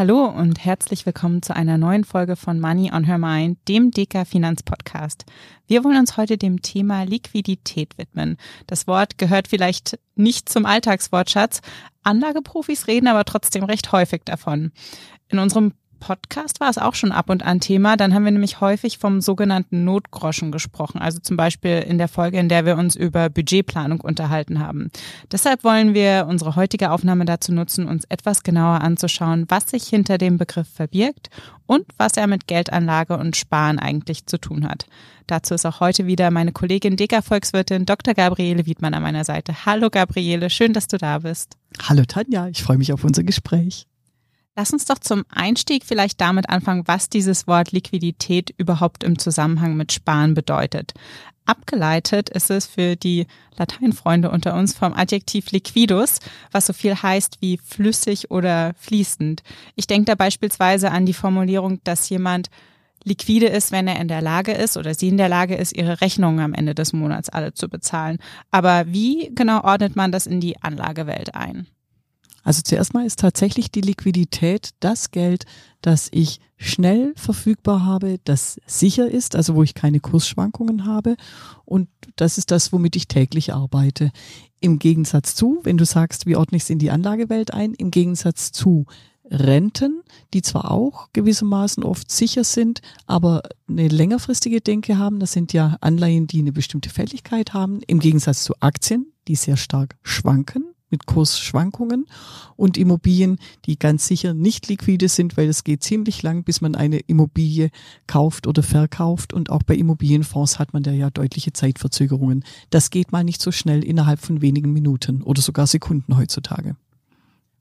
Hallo und herzlich willkommen zu einer neuen Folge von Money on Her Mind, dem DK Finanzpodcast. Wir wollen uns heute dem Thema Liquidität widmen. Das Wort gehört vielleicht nicht zum Alltagswortschatz. Anlageprofis reden aber trotzdem recht häufig davon. In unserem Podcast war es auch schon ab und an Thema. Dann haben wir nämlich häufig vom sogenannten Notgroschen gesprochen. Also zum Beispiel in der Folge, in der wir uns über Budgetplanung unterhalten haben. Deshalb wollen wir unsere heutige Aufnahme dazu nutzen, uns etwas genauer anzuschauen, was sich hinter dem Begriff verbirgt und was er mit Geldanlage und Sparen eigentlich zu tun hat. Dazu ist auch heute wieder meine Kollegin Deka Volkswirtin Dr. Gabriele Wiedmann an meiner Seite. Hallo Gabriele, schön, dass du da bist. Hallo Tanja, ich freue mich auf unser Gespräch. Lass uns doch zum Einstieg vielleicht damit anfangen, was dieses Wort Liquidität überhaupt im Zusammenhang mit Sparen bedeutet. Abgeleitet ist es für die Lateinfreunde unter uns vom Adjektiv liquidus, was so viel heißt wie flüssig oder fließend. Ich denke da beispielsweise an die Formulierung, dass jemand liquide ist, wenn er in der Lage ist oder sie in der Lage ist, ihre Rechnungen am Ende des Monats alle zu bezahlen. Aber wie genau ordnet man das in die Anlagewelt ein? Also zuerst mal ist tatsächlich die Liquidität das Geld, das ich schnell verfügbar habe, das sicher ist, also wo ich keine Kursschwankungen habe. Und das ist das, womit ich täglich arbeite. Im Gegensatz zu, wenn du sagst, wie ordne ich es in die Anlagewelt ein, im Gegensatz zu Renten, die zwar auch gewissermaßen oft sicher sind, aber eine längerfristige Denke haben. Das sind ja Anleihen, die eine bestimmte Fälligkeit haben, im Gegensatz zu Aktien, die sehr stark schwanken mit Kursschwankungen und Immobilien, die ganz sicher nicht liquide sind, weil es geht ziemlich lang, bis man eine Immobilie kauft oder verkauft. Und auch bei Immobilienfonds hat man da ja deutliche Zeitverzögerungen. Das geht mal nicht so schnell innerhalb von wenigen Minuten oder sogar Sekunden heutzutage.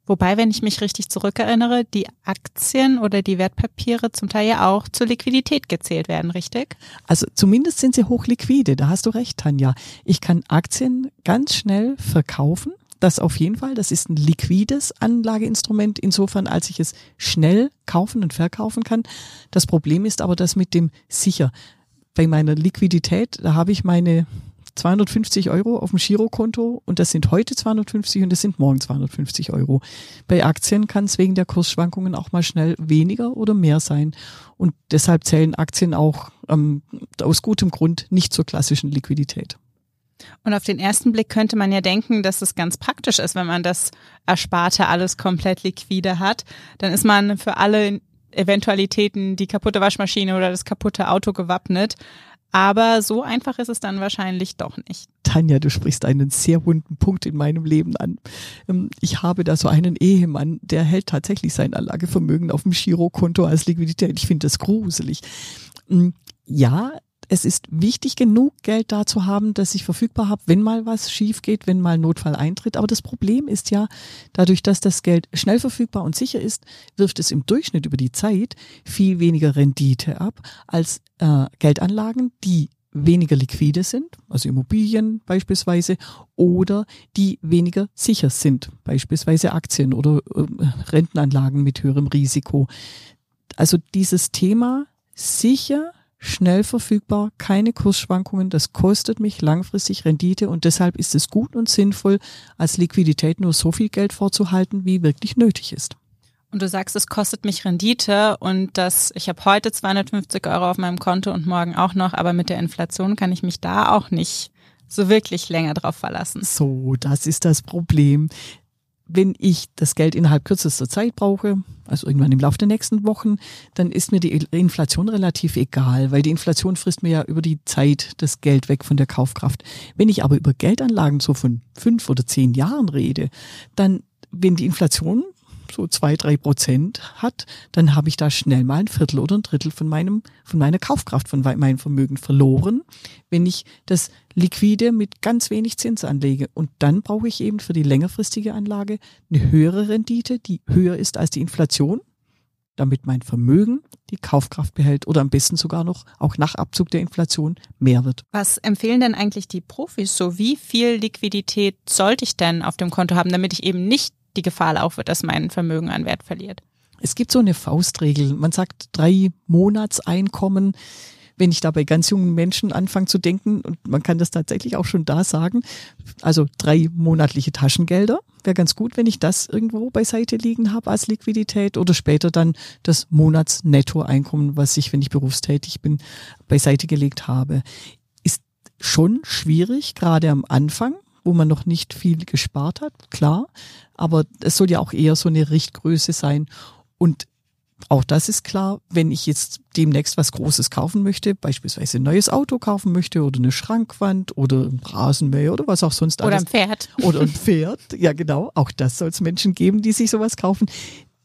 Wobei, wenn ich mich richtig zurückerinnere, die Aktien oder die Wertpapiere zum Teil ja auch zur Liquidität gezählt werden, richtig? Also zumindest sind sie hochliquide, da hast du recht, Tanja. Ich kann Aktien ganz schnell verkaufen das auf jeden Fall. Das ist ein liquides Anlageinstrument, insofern als ich es schnell kaufen und verkaufen kann. Das Problem ist aber das mit dem sicher. Bei meiner Liquidität, da habe ich meine 250 Euro auf dem Girokonto und das sind heute 250 und das sind morgen 250 Euro. Bei Aktien kann es wegen der Kursschwankungen auch mal schnell weniger oder mehr sein und deshalb zählen Aktien auch ähm, aus gutem Grund nicht zur klassischen Liquidität. Und auf den ersten Blick könnte man ja denken, dass es ganz praktisch ist, wenn man das Ersparte alles komplett liquide hat. Dann ist man für alle Eventualitäten, die kaputte Waschmaschine oder das kaputte Auto gewappnet. Aber so einfach ist es dann wahrscheinlich doch nicht. Tanja, du sprichst einen sehr wunden Punkt in meinem Leben an. Ähm, ich habe da so einen Ehemann, der hält tatsächlich sein Anlagevermögen auf dem Girokonto als Liquidität. Ich finde das gruselig. Mm, ja, es ist wichtig genug, Geld da zu haben, dass ich verfügbar habe, wenn mal was schief geht, wenn mal Notfall eintritt. Aber das Problem ist ja, dadurch, dass das Geld schnell verfügbar und sicher ist, wirft es im Durchschnitt über die Zeit viel weniger Rendite ab als äh, Geldanlagen, die weniger liquide sind, also Immobilien beispielsweise, oder die weniger sicher sind, beispielsweise Aktien oder äh, Rentenanlagen mit höherem Risiko. Also dieses Thema sicher schnell verfügbar, keine Kursschwankungen, das kostet mich langfristig Rendite und deshalb ist es gut und sinnvoll, als Liquidität nur so viel Geld vorzuhalten, wie wirklich nötig ist. Und du sagst, es kostet mich Rendite und das, ich habe heute 250 Euro auf meinem Konto und morgen auch noch, aber mit der Inflation kann ich mich da auch nicht so wirklich länger drauf verlassen. So, das ist das Problem wenn ich das Geld innerhalb kürzester Zeit brauche, also irgendwann im Laufe der nächsten Wochen, dann ist mir die Inflation relativ egal, weil die Inflation frisst mir ja über die Zeit das Geld weg von der Kaufkraft. Wenn ich aber über Geldanlagen so von fünf oder zehn Jahren rede, dann, wenn die Inflation so zwei, drei Prozent hat, dann habe ich da schnell mal ein Viertel oder ein Drittel von meinem, von meiner Kaufkraft, von meinem Vermögen verloren, wenn ich das liquide mit ganz wenig Zins anlege. Und dann brauche ich eben für die längerfristige Anlage eine höhere Rendite, die höher ist als die Inflation, damit mein Vermögen die Kaufkraft behält oder am besten sogar noch auch nach Abzug der Inflation mehr wird. Was empfehlen denn eigentlich die Profis so? Wie viel Liquidität sollte ich denn auf dem Konto haben, damit ich eben nicht die Gefahr laufe, dass mein Vermögen an Wert verliert? Es gibt so eine Faustregel. Man sagt drei Monatseinkommen. Wenn ich da bei ganz jungen Menschen anfange zu denken, und man kann das tatsächlich auch schon da sagen, also drei monatliche Taschengelder, wäre ganz gut, wenn ich das irgendwo beiseite liegen habe als Liquidität oder später dann das Monatsnettoeinkommen, was ich, wenn ich berufstätig bin, beiseite gelegt habe. Ist schon schwierig, gerade am Anfang, wo man noch nicht viel gespart hat, klar, aber es soll ja auch eher so eine Richtgröße sein. Und auch das ist klar, wenn ich jetzt demnächst was Großes kaufen möchte, beispielsweise ein neues Auto kaufen möchte oder eine Schrankwand oder ein Rasenmäher oder was auch sonst oder alles. Oder ein Pferd. Oder ein Pferd, ja genau. Auch das soll es Menschen geben, die sich sowas kaufen.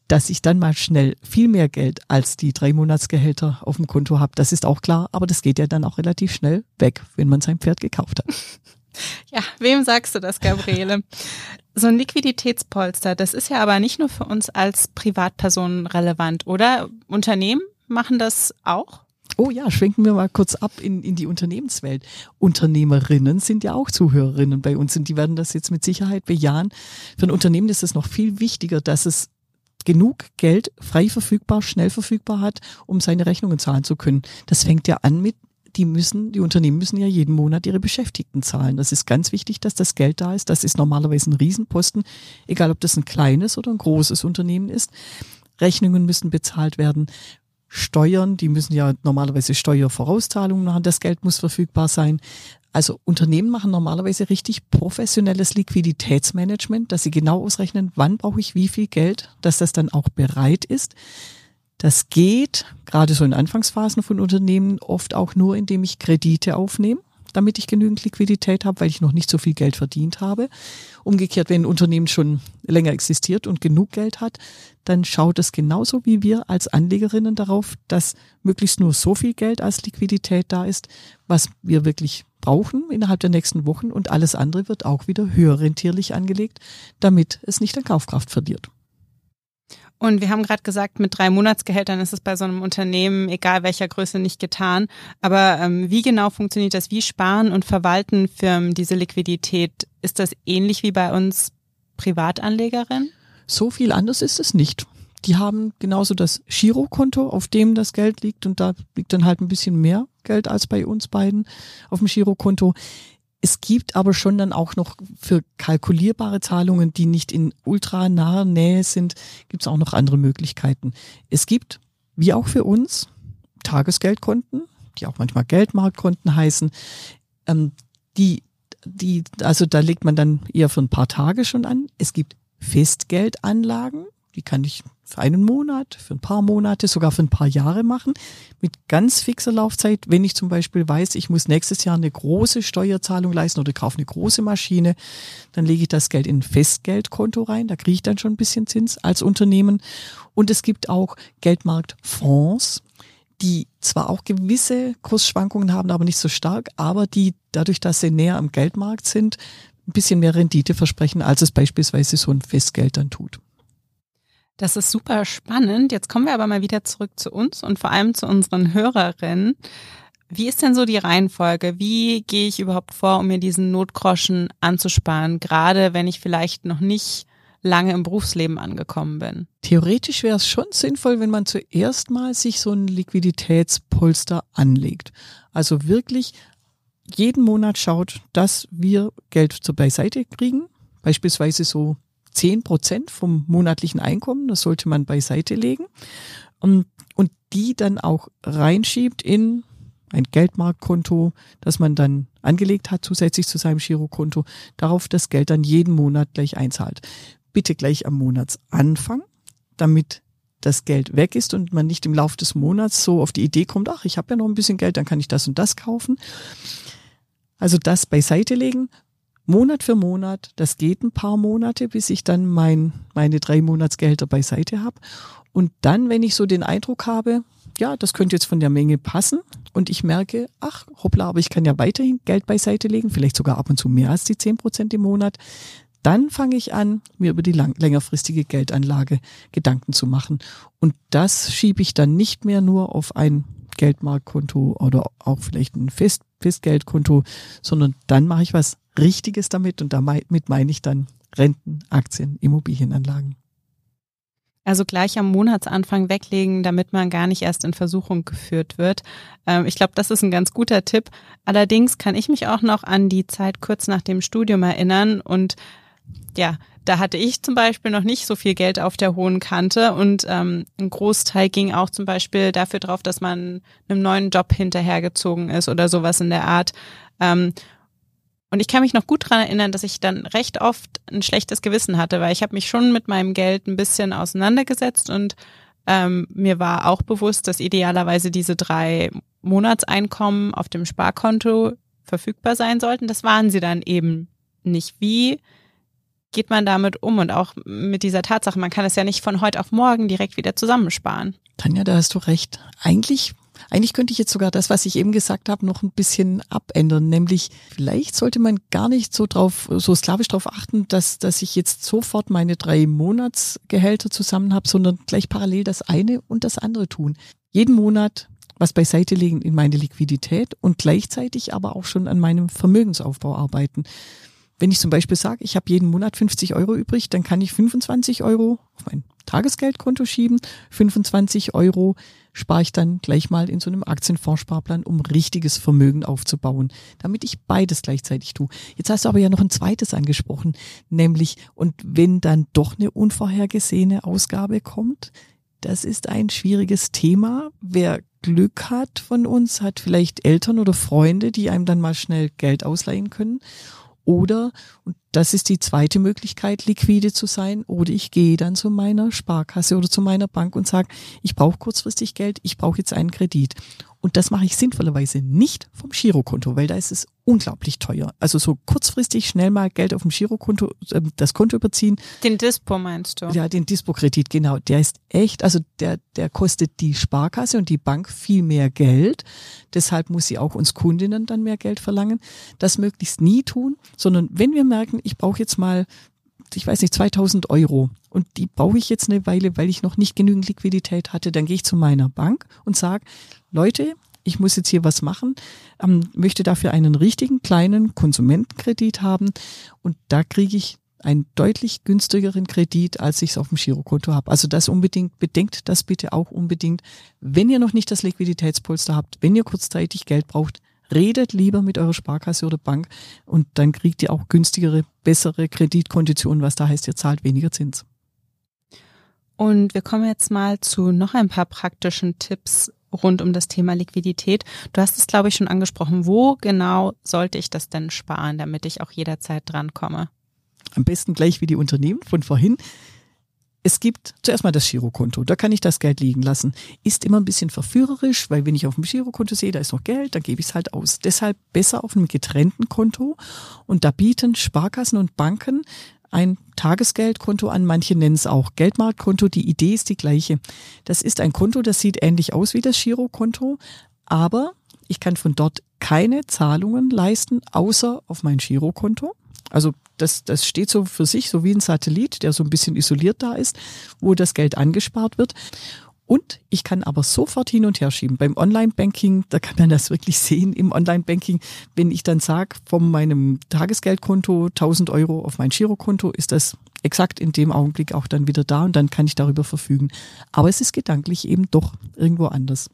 Dass ich dann mal schnell viel mehr Geld als die drei Monatsgehälter auf dem Konto habe, das ist auch klar, aber das geht ja dann auch relativ schnell weg, wenn man sein Pferd gekauft hat. Ja, wem sagst du das, Gabriele? So ein Liquiditätspolster, das ist ja aber nicht nur für uns als Privatpersonen relevant, oder? Unternehmen machen das auch? Oh ja, schwenken wir mal kurz ab in, in die Unternehmenswelt. Unternehmerinnen sind ja auch Zuhörerinnen bei uns und die werden das jetzt mit Sicherheit bejahen. Für ein Unternehmen ist es noch viel wichtiger, dass es genug Geld frei verfügbar, schnell verfügbar hat, um seine Rechnungen zahlen zu können. Das fängt ja an mit die müssen, die Unternehmen müssen ja jeden Monat ihre Beschäftigten zahlen. Das ist ganz wichtig, dass das Geld da ist. Das ist normalerweise ein Riesenposten, egal ob das ein kleines oder ein großes Unternehmen ist. Rechnungen müssen bezahlt werden. Steuern, die müssen ja normalerweise Steuervorauszahlungen machen. Das Geld muss verfügbar sein. Also Unternehmen machen normalerweise richtig professionelles Liquiditätsmanagement, dass sie genau ausrechnen, wann brauche ich wie viel Geld, dass das dann auch bereit ist. Das geht, gerade so in Anfangsphasen von Unternehmen, oft auch nur, indem ich Kredite aufnehme, damit ich genügend Liquidität habe, weil ich noch nicht so viel Geld verdient habe. Umgekehrt, wenn ein Unternehmen schon länger existiert und genug Geld hat, dann schaut es genauso wie wir als Anlegerinnen darauf, dass möglichst nur so viel Geld als Liquidität da ist, was wir wirklich brauchen innerhalb der nächsten Wochen und alles andere wird auch wieder höher rentierlich angelegt, damit es nicht an Kaufkraft verliert. Und wir haben gerade gesagt, mit drei Monatsgehältern ist es bei so einem Unternehmen, egal welcher Größe, nicht getan. Aber ähm, wie genau funktioniert das? Wie sparen und verwalten Firmen diese Liquidität? Ist das ähnlich wie bei uns Privatanlegerinnen? So viel anders ist es nicht. Die haben genauso das Girokonto, auf dem das Geld liegt und da liegt dann halt ein bisschen mehr Geld als bei uns beiden auf dem Girokonto. Es gibt aber schon dann auch noch für kalkulierbare Zahlungen, die nicht in ultra naher Nähe sind, gibt es auch noch andere Möglichkeiten. Es gibt, wie auch für uns, Tagesgeldkonten, die auch manchmal Geldmarktkonten heißen, ähm, die, die, also da legt man dann eher für ein paar Tage schon an. Es gibt Festgeldanlagen, die kann ich für einen Monat, für ein paar Monate, sogar für ein paar Jahre machen, mit ganz fixer Laufzeit. Wenn ich zum Beispiel weiß, ich muss nächstes Jahr eine große Steuerzahlung leisten oder kaufe eine große Maschine, dann lege ich das Geld in ein Festgeldkonto rein. Da kriege ich dann schon ein bisschen Zins als Unternehmen. Und es gibt auch Geldmarktfonds, die zwar auch gewisse Kursschwankungen haben, aber nicht so stark, aber die dadurch, dass sie näher am Geldmarkt sind, ein bisschen mehr Rendite versprechen, als es beispielsweise so ein Festgeld dann tut. Das ist super spannend. Jetzt kommen wir aber mal wieder zurück zu uns und vor allem zu unseren Hörerinnen. Wie ist denn so die Reihenfolge? Wie gehe ich überhaupt vor, um mir diesen Notgroschen anzusparen, gerade wenn ich vielleicht noch nicht lange im Berufsleben angekommen bin? Theoretisch wäre es schon sinnvoll, wenn man zuerst mal sich so ein Liquiditätspolster anlegt. Also wirklich jeden Monat schaut, dass wir Geld zur Beiseite kriegen. Beispielsweise so zehn Prozent vom monatlichen Einkommen, das sollte man beiseite legen und, und die dann auch reinschiebt in ein Geldmarktkonto, das man dann angelegt hat, zusätzlich zu seinem Girokonto, darauf das Geld dann jeden Monat gleich einzahlt. Bitte gleich am Monatsanfang, damit das Geld weg ist und man nicht im Laufe des Monats so auf die Idee kommt, ach, ich habe ja noch ein bisschen Geld, dann kann ich das und das kaufen. Also das beiseite legen, Monat für Monat, das geht ein paar Monate, bis ich dann mein, meine drei Monatsgehälter beiseite habe. Und dann, wenn ich so den Eindruck habe, ja, das könnte jetzt von der Menge passen und ich merke, ach, hoppla, aber ich kann ja weiterhin Geld beiseite legen, vielleicht sogar ab und zu mehr als die zehn Prozent im Monat, dann fange ich an, mir über die lang, längerfristige Geldanlage Gedanken zu machen. Und das schiebe ich dann nicht mehr nur auf ein Geldmarktkonto oder auch vielleicht ein Fest, Festgeldkonto, sondern dann mache ich was Richtiges damit und damit meine ich dann Renten, Aktien, Immobilienanlagen. Also gleich am Monatsanfang weglegen, damit man gar nicht erst in Versuchung geführt wird. Ähm, ich glaube, das ist ein ganz guter Tipp. Allerdings kann ich mich auch noch an die Zeit kurz nach dem Studium erinnern und ja, da hatte ich zum Beispiel noch nicht so viel Geld auf der hohen Kante und ähm, ein Großteil ging auch zum Beispiel dafür drauf, dass man einem neuen Job hinterhergezogen ist oder sowas in der Art. Ähm, und ich kann mich noch gut dran erinnern, dass ich dann recht oft ein schlechtes Gewissen hatte, weil ich habe mich schon mit meinem Geld ein bisschen auseinandergesetzt und ähm, mir war auch bewusst, dass idealerweise diese drei Monatseinkommen auf dem Sparkonto verfügbar sein sollten. Das waren sie dann eben nicht. Wie geht man damit um und auch mit dieser Tatsache, man kann es ja nicht von heute auf morgen direkt wieder zusammensparen. Tanja, da hast du recht. Eigentlich eigentlich könnte ich jetzt sogar das, was ich eben gesagt habe, noch ein bisschen abändern. Nämlich, vielleicht sollte man gar nicht so drauf, so sklavisch darauf achten, dass, dass ich jetzt sofort meine drei Monatsgehälter zusammen habe, sondern gleich parallel das eine und das andere tun. Jeden Monat was beiseite legen in meine Liquidität und gleichzeitig aber auch schon an meinem Vermögensaufbau arbeiten. Wenn ich zum Beispiel sage, ich habe jeden Monat 50 Euro übrig, dann kann ich 25 Euro auf mein Tagesgeldkonto schieben, 25 Euro spare ich dann gleich mal in so einem Aktienfondssparplan, um richtiges Vermögen aufzubauen, damit ich beides gleichzeitig tue. Jetzt hast du aber ja noch ein zweites angesprochen, nämlich, und wenn dann doch eine unvorhergesehene Ausgabe kommt, das ist ein schwieriges Thema. Wer Glück hat von uns, hat vielleicht Eltern oder Freunde, die einem dann mal schnell Geld ausleihen können. Oder, und das ist die zweite Möglichkeit, liquide zu sein, oder ich gehe dann zu meiner Sparkasse oder zu meiner Bank und sage, ich brauche kurzfristig Geld, ich brauche jetzt einen Kredit. Und das mache ich sinnvollerweise nicht vom Girokonto, weil da ist es unglaublich teuer. Also so kurzfristig schnell mal Geld auf dem Girokonto, äh, das Konto überziehen. Den Dispo meinst du? Ja, den Dispo-Kredit, genau. Der ist echt, also der, der kostet die Sparkasse und die Bank viel mehr Geld. Deshalb muss sie auch uns Kundinnen dann mehr Geld verlangen. Das möglichst nie tun, sondern wenn wir merken, ich brauche jetzt mal ich weiß nicht, 2000 Euro und die brauche ich jetzt eine Weile, weil ich noch nicht genügend Liquidität hatte, dann gehe ich zu meiner Bank und sage, Leute, ich muss jetzt hier was machen, ähm, möchte dafür einen richtigen kleinen Konsumentenkredit haben und da kriege ich einen deutlich günstigeren Kredit, als ich es auf dem Girokonto habe. Also das unbedingt, bedenkt das bitte auch unbedingt. Wenn ihr noch nicht das Liquiditätspolster habt, wenn ihr kurzzeitig Geld braucht, redet lieber mit eurer Sparkasse oder Bank und dann kriegt ihr auch günstigere, bessere Kreditkonditionen, was da heißt, ihr zahlt weniger Zins. Und wir kommen jetzt mal zu noch ein paar praktischen Tipps rund um das Thema Liquidität. Du hast es, glaube ich, schon angesprochen. Wo genau sollte ich das denn sparen, damit ich auch jederzeit drankomme? Am besten gleich wie die Unternehmen von vorhin. Es gibt zuerst mal das Girokonto, da kann ich das Geld liegen lassen. Ist immer ein bisschen verführerisch, weil wenn ich auf dem Girokonto sehe, da ist noch Geld, dann gebe ich es halt aus. Deshalb besser auf einem getrennten Konto. Und da bieten Sparkassen und Banken ein Tagesgeldkonto an, manche nennen es auch Geldmarktkonto. Die Idee ist die gleiche. Das ist ein Konto, das sieht ähnlich aus wie das Girokonto, aber ich kann von dort keine Zahlungen leisten, außer auf mein Girokonto. Also das, das steht so für sich, so wie ein Satellit, der so ein bisschen isoliert da ist, wo das Geld angespart wird. Und ich kann aber sofort hin und her schieben. Beim Online-Banking, da kann man das wirklich sehen im Online-Banking. Wenn ich dann sage, von meinem Tagesgeldkonto 1000 Euro auf mein Girokonto, ist das exakt in dem Augenblick auch dann wieder da und dann kann ich darüber verfügen. Aber es ist gedanklich eben doch irgendwo anders.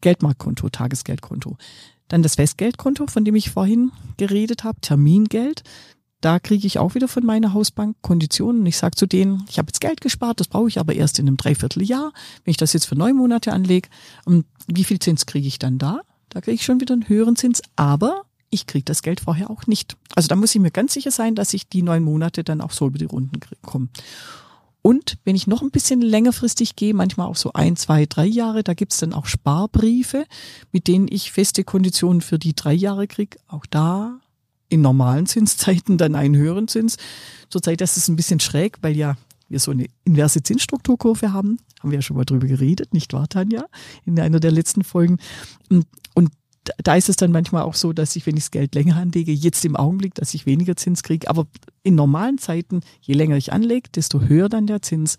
Geldmarktkonto, Tagesgeldkonto. Dann das Festgeldkonto, von dem ich vorhin geredet habe, Termingeld. Da kriege ich auch wieder von meiner Hausbank Konditionen. Ich sage zu denen, ich habe jetzt Geld gespart, das brauche ich aber erst in einem Dreivierteljahr. Wenn ich das jetzt für neun Monate anlege, ähm, wie viel Zins kriege ich dann da? Da kriege ich schon wieder einen höheren Zins, aber ich kriege das Geld vorher auch nicht. Also da muss ich mir ganz sicher sein, dass ich die neun Monate dann auch so über die Runden komme. Und wenn ich noch ein bisschen längerfristig gehe, manchmal auch so ein, zwei, drei Jahre, da gibt's dann auch Sparbriefe, mit denen ich feste Konditionen für die drei Jahre krieg. Auch da in normalen Zinszeiten dann einen höheren Zins. Zurzeit ist es ein bisschen schräg, weil ja wir so eine inverse Zinsstrukturkurve haben. Haben wir ja schon mal drüber geredet, nicht wahr, Tanja? In einer der letzten Folgen. Und, und da ist es dann manchmal auch so, dass ich, wenn ich das Geld länger anlege, jetzt im Augenblick, dass ich weniger Zins kriege. Aber in normalen Zeiten, je länger ich anlege, desto höher dann der Zins.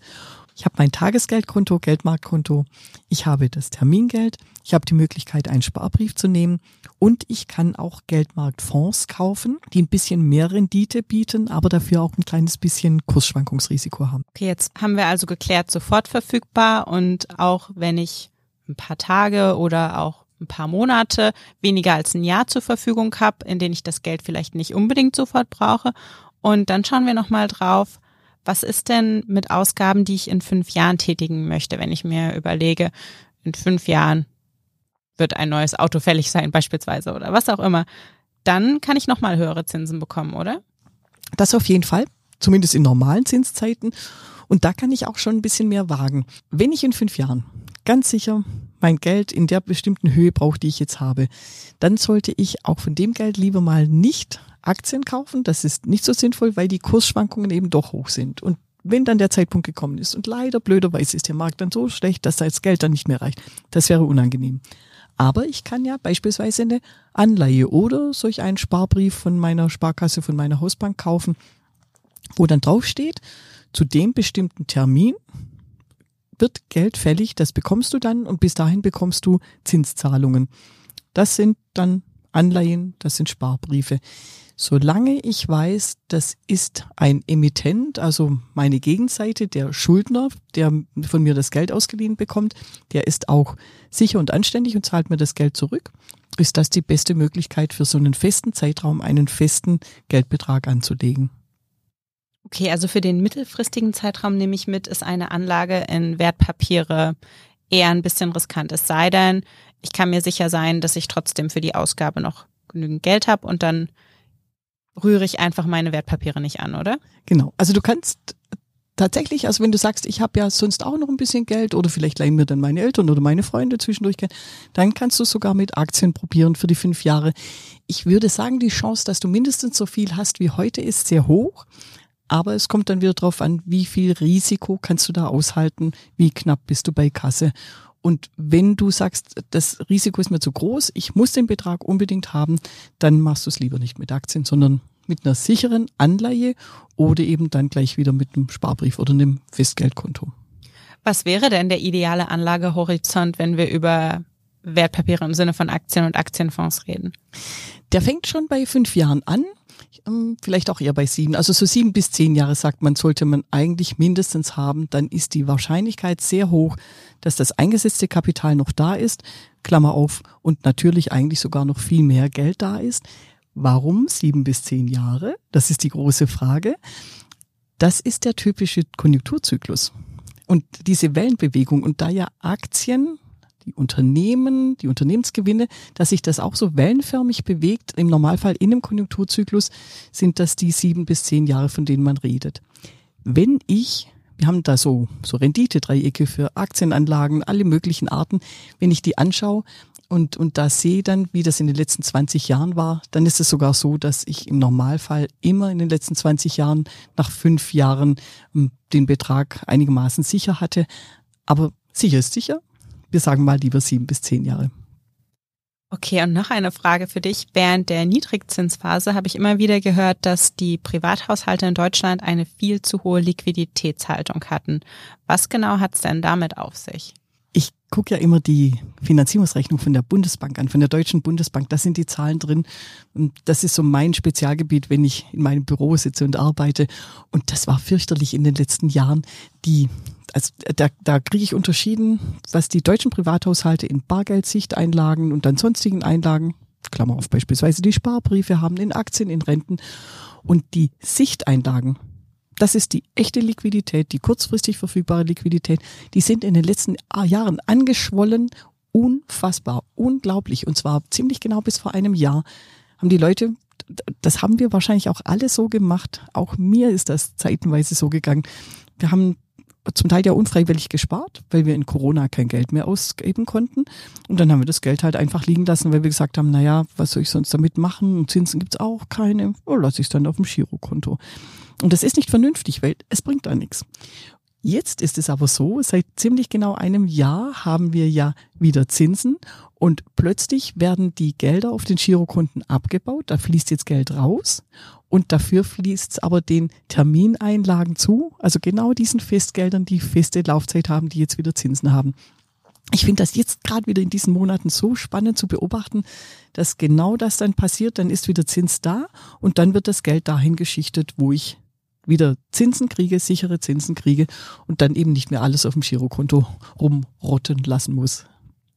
Ich habe mein Tagesgeldkonto, Geldmarktkonto, ich habe das Termingeld, ich habe die Möglichkeit, einen Sparbrief zu nehmen und ich kann auch Geldmarktfonds kaufen, die ein bisschen mehr Rendite bieten, aber dafür auch ein kleines bisschen Kursschwankungsrisiko haben. Okay, jetzt haben wir also geklärt, sofort verfügbar und auch wenn ich ein paar Tage oder auch ein paar Monate, weniger als ein Jahr zur Verfügung habe, in denen ich das Geld vielleicht nicht unbedingt sofort brauche. Und dann schauen wir nochmal drauf, was ist denn mit Ausgaben, die ich in fünf Jahren tätigen möchte, wenn ich mir überlege, in fünf Jahren wird ein neues Auto fällig sein beispielsweise oder was auch immer, dann kann ich nochmal höhere Zinsen bekommen, oder? Das auf jeden Fall, zumindest in normalen Zinszeiten. Und da kann ich auch schon ein bisschen mehr wagen. Wenn ich in fünf Jahren ganz sicher mein Geld in der bestimmten Höhe brauche, die ich jetzt habe, dann sollte ich auch von dem Geld lieber mal nicht Aktien kaufen. Das ist nicht so sinnvoll, weil die Kursschwankungen eben doch hoch sind. Und wenn dann der Zeitpunkt gekommen ist und leider blöderweise ist der Markt dann so schlecht, dass das Geld dann nicht mehr reicht, das wäre unangenehm. Aber ich kann ja beispielsweise eine Anleihe oder solch einen Sparbrief von meiner Sparkasse, von meiner Hausbank kaufen, wo dann draufsteht, zu dem bestimmten Termin wird Geld fällig, das bekommst du dann und bis dahin bekommst du Zinszahlungen. Das sind dann Anleihen, das sind Sparbriefe. Solange ich weiß, das ist ein Emittent, also meine Gegenseite, der Schuldner, der von mir das Geld ausgeliehen bekommt, der ist auch sicher und anständig und zahlt mir das Geld zurück, ist das die beste Möglichkeit für so einen festen Zeitraum einen festen Geldbetrag anzulegen. Okay, also für den mittelfristigen Zeitraum nehme ich mit, ist eine Anlage in Wertpapiere eher ein bisschen riskant. Es sei denn, ich kann mir sicher sein, dass ich trotzdem für die Ausgabe noch genügend Geld habe und dann rühre ich einfach meine Wertpapiere nicht an, oder? Genau. Also du kannst tatsächlich, also wenn du sagst, ich habe ja sonst auch noch ein bisschen Geld oder vielleicht leihen mir dann meine Eltern oder meine Freunde zwischendurch Geld, dann kannst du sogar mit Aktien probieren für die fünf Jahre. Ich würde sagen, die Chance, dass du mindestens so viel hast wie heute, ist sehr hoch. Aber es kommt dann wieder drauf an, wie viel Risiko kannst du da aushalten, wie knapp bist du bei Kasse. Und wenn du sagst, das Risiko ist mir zu groß, ich muss den Betrag unbedingt haben, dann machst du es lieber nicht mit Aktien, sondern mit einer sicheren Anleihe oder eben dann gleich wieder mit einem Sparbrief oder einem Festgeldkonto. Was wäre denn der ideale Anlagehorizont, wenn wir über Wertpapiere im Sinne von Aktien und Aktienfonds reden? Der fängt schon bei fünf Jahren an ähm, vielleicht auch eher bei sieben. Also so sieben bis zehn Jahre sagt man, sollte man eigentlich mindestens haben. Dann ist die Wahrscheinlichkeit sehr hoch, dass das eingesetzte Kapital noch da ist. Klammer auf. Und natürlich eigentlich sogar noch viel mehr Geld da ist. Warum sieben bis zehn Jahre? Das ist die große Frage. Das ist der typische Konjunkturzyklus. Und diese Wellenbewegung und da ja Aktien die Unternehmen, die Unternehmensgewinne, dass sich das auch so wellenförmig bewegt. Im Normalfall in einem Konjunkturzyklus sind das die sieben bis zehn Jahre, von denen man redet. Wenn ich wir haben da so, so Rendite-Dreiecke für Aktienanlagen, alle möglichen Arten. Wenn ich die anschaue und, und da sehe dann, wie das in den letzten 20 Jahren war, dann ist es sogar so, dass ich im Normalfall immer in den letzten 20 Jahren nach fünf Jahren ähm, den Betrag einigermaßen sicher hatte. Aber sicher ist sicher. Wir sagen mal lieber sieben bis zehn Jahre. Okay, und noch eine Frage für dich. Während der Niedrigzinsphase habe ich immer wieder gehört, dass die Privathaushalte in Deutschland eine viel zu hohe Liquiditätshaltung hatten. Was genau hat es denn damit auf sich? Ich gucke ja immer die Finanzierungsrechnung von der Bundesbank an, von der Deutschen Bundesbank. Da sind die Zahlen drin. Und das ist so mein Spezialgebiet, wenn ich in meinem Büro sitze und arbeite. Und das war fürchterlich in den letzten Jahren. Die also da, da kriege ich unterschieden, was die deutschen Privathaushalte in Bargeldsichteinlagen und dann sonstigen Einlagen, Klammer auf beispielsweise die Sparbriefe haben, in Aktien, in Renten und die Sichteinlagen. Das ist die echte Liquidität, die kurzfristig verfügbare Liquidität. Die sind in den letzten Jahren angeschwollen, unfassbar, unglaublich. Und zwar ziemlich genau bis vor einem Jahr haben die Leute das haben wir wahrscheinlich auch alle so gemacht. Auch mir ist das zeitenweise so gegangen. Wir haben zum Teil ja unfreiwillig gespart, weil wir in Corona kein Geld mehr ausgeben konnten. Und dann haben wir das Geld halt einfach liegen lassen, weil wir gesagt haben, naja, was soll ich sonst damit machen? Und Zinsen gibt's auch keine. Oh, lasse ich es dann auf dem Girokonto. Und das ist nicht vernünftig, weil es bringt da nichts. Jetzt ist es aber so, seit ziemlich genau einem Jahr haben wir ja wieder Zinsen und plötzlich werden die Gelder auf den Girokonten abgebaut, da fließt jetzt Geld raus und dafür fließt es aber den Termineinlagen zu, also genau diesen Festgeldern, die feste Laufzeit haben, die jetzt wieder Zinsen haben. Ich finde das jetzt gerade wieder in diesen Monaten so spannend zu beobachten, dass genau das dann passiert, dann ist wieder Zins da und dann wird das Geld dahin geschichtet, wo ich wieder Zinsen kriege, sichere Zinsen kriege und dann eben nicht mehr alles auf dem Girokonto rumrotten lassen muss.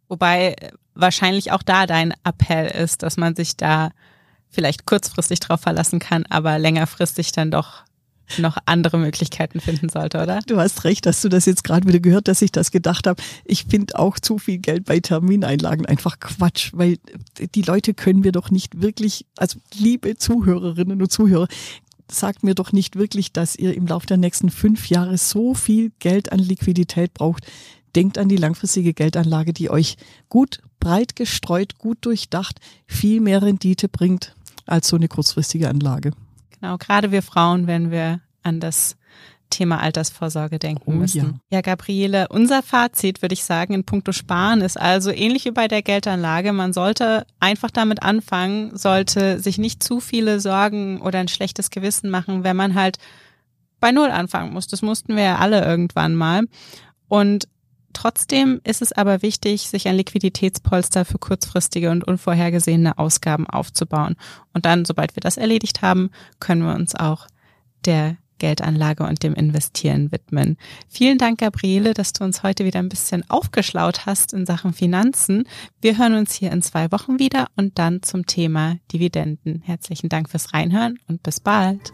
Wobei wahrscheinlich auch da dein Appell ist, dass man sich da vielleicht kurzfristig drauf verlassen kann, aber längerfristig dann doch noch andere Möglichkeiten finden sollte, oder? Du hast recht, dass du das jetzt gerade wieder gehört, dass ich das gedacht habe. Ich finde auch zu viel Geld bei Termineinlagen einfach Quatsch, weil die Leute können mir doch nicht wirklich, also liebe Zuhörerinnen und Zuhörer, sagt mir doch nicht wirklich, dass ihr im Laufe der nächsten fünf Jahre so viel Geld an Liquidität braucht. Denkt an die langfristige Geldanlage, die euch gut breit gestreut, gut durchdacht, viel mehr Rendite bringt als so eine kurzfristige Anlage. Genau, gerade wir Frauen, wenn wir an das Thema Altersvorsorge denken oh, müssen. Ja. ja, Gabriele, unser Fazit würde ich sagen in puncto Sparen ist also ähnlich wie bei der Geldanlage. Man sollte einfach damit anfangen, sollte sich nicht zu viele Sorgen oder ein schlechtes Gewissen machen, wenn man halt bei Null anfangen muss. Das mussten wir ja alle irgendwann mal. Und Trotzdem ist es aber wichtig, sich ein Liquiditätspolster für kurzfristige und unvorhergesehene Ausgaben aufzubauen. Und dann, sobald wir das erledigt haben, können wir uns auch der Geldanlage und dem Investieren widmen. Vielen Dank, Gabriele, dass du uns heute wieder ein bisschen aufgeschlaut hast in Sachen Finanzen. Wir hören uns hier in zwei Wochen wieder und dann zum Thema Dividenden. Herzlichen Dank fürs Reinhören und bis bald.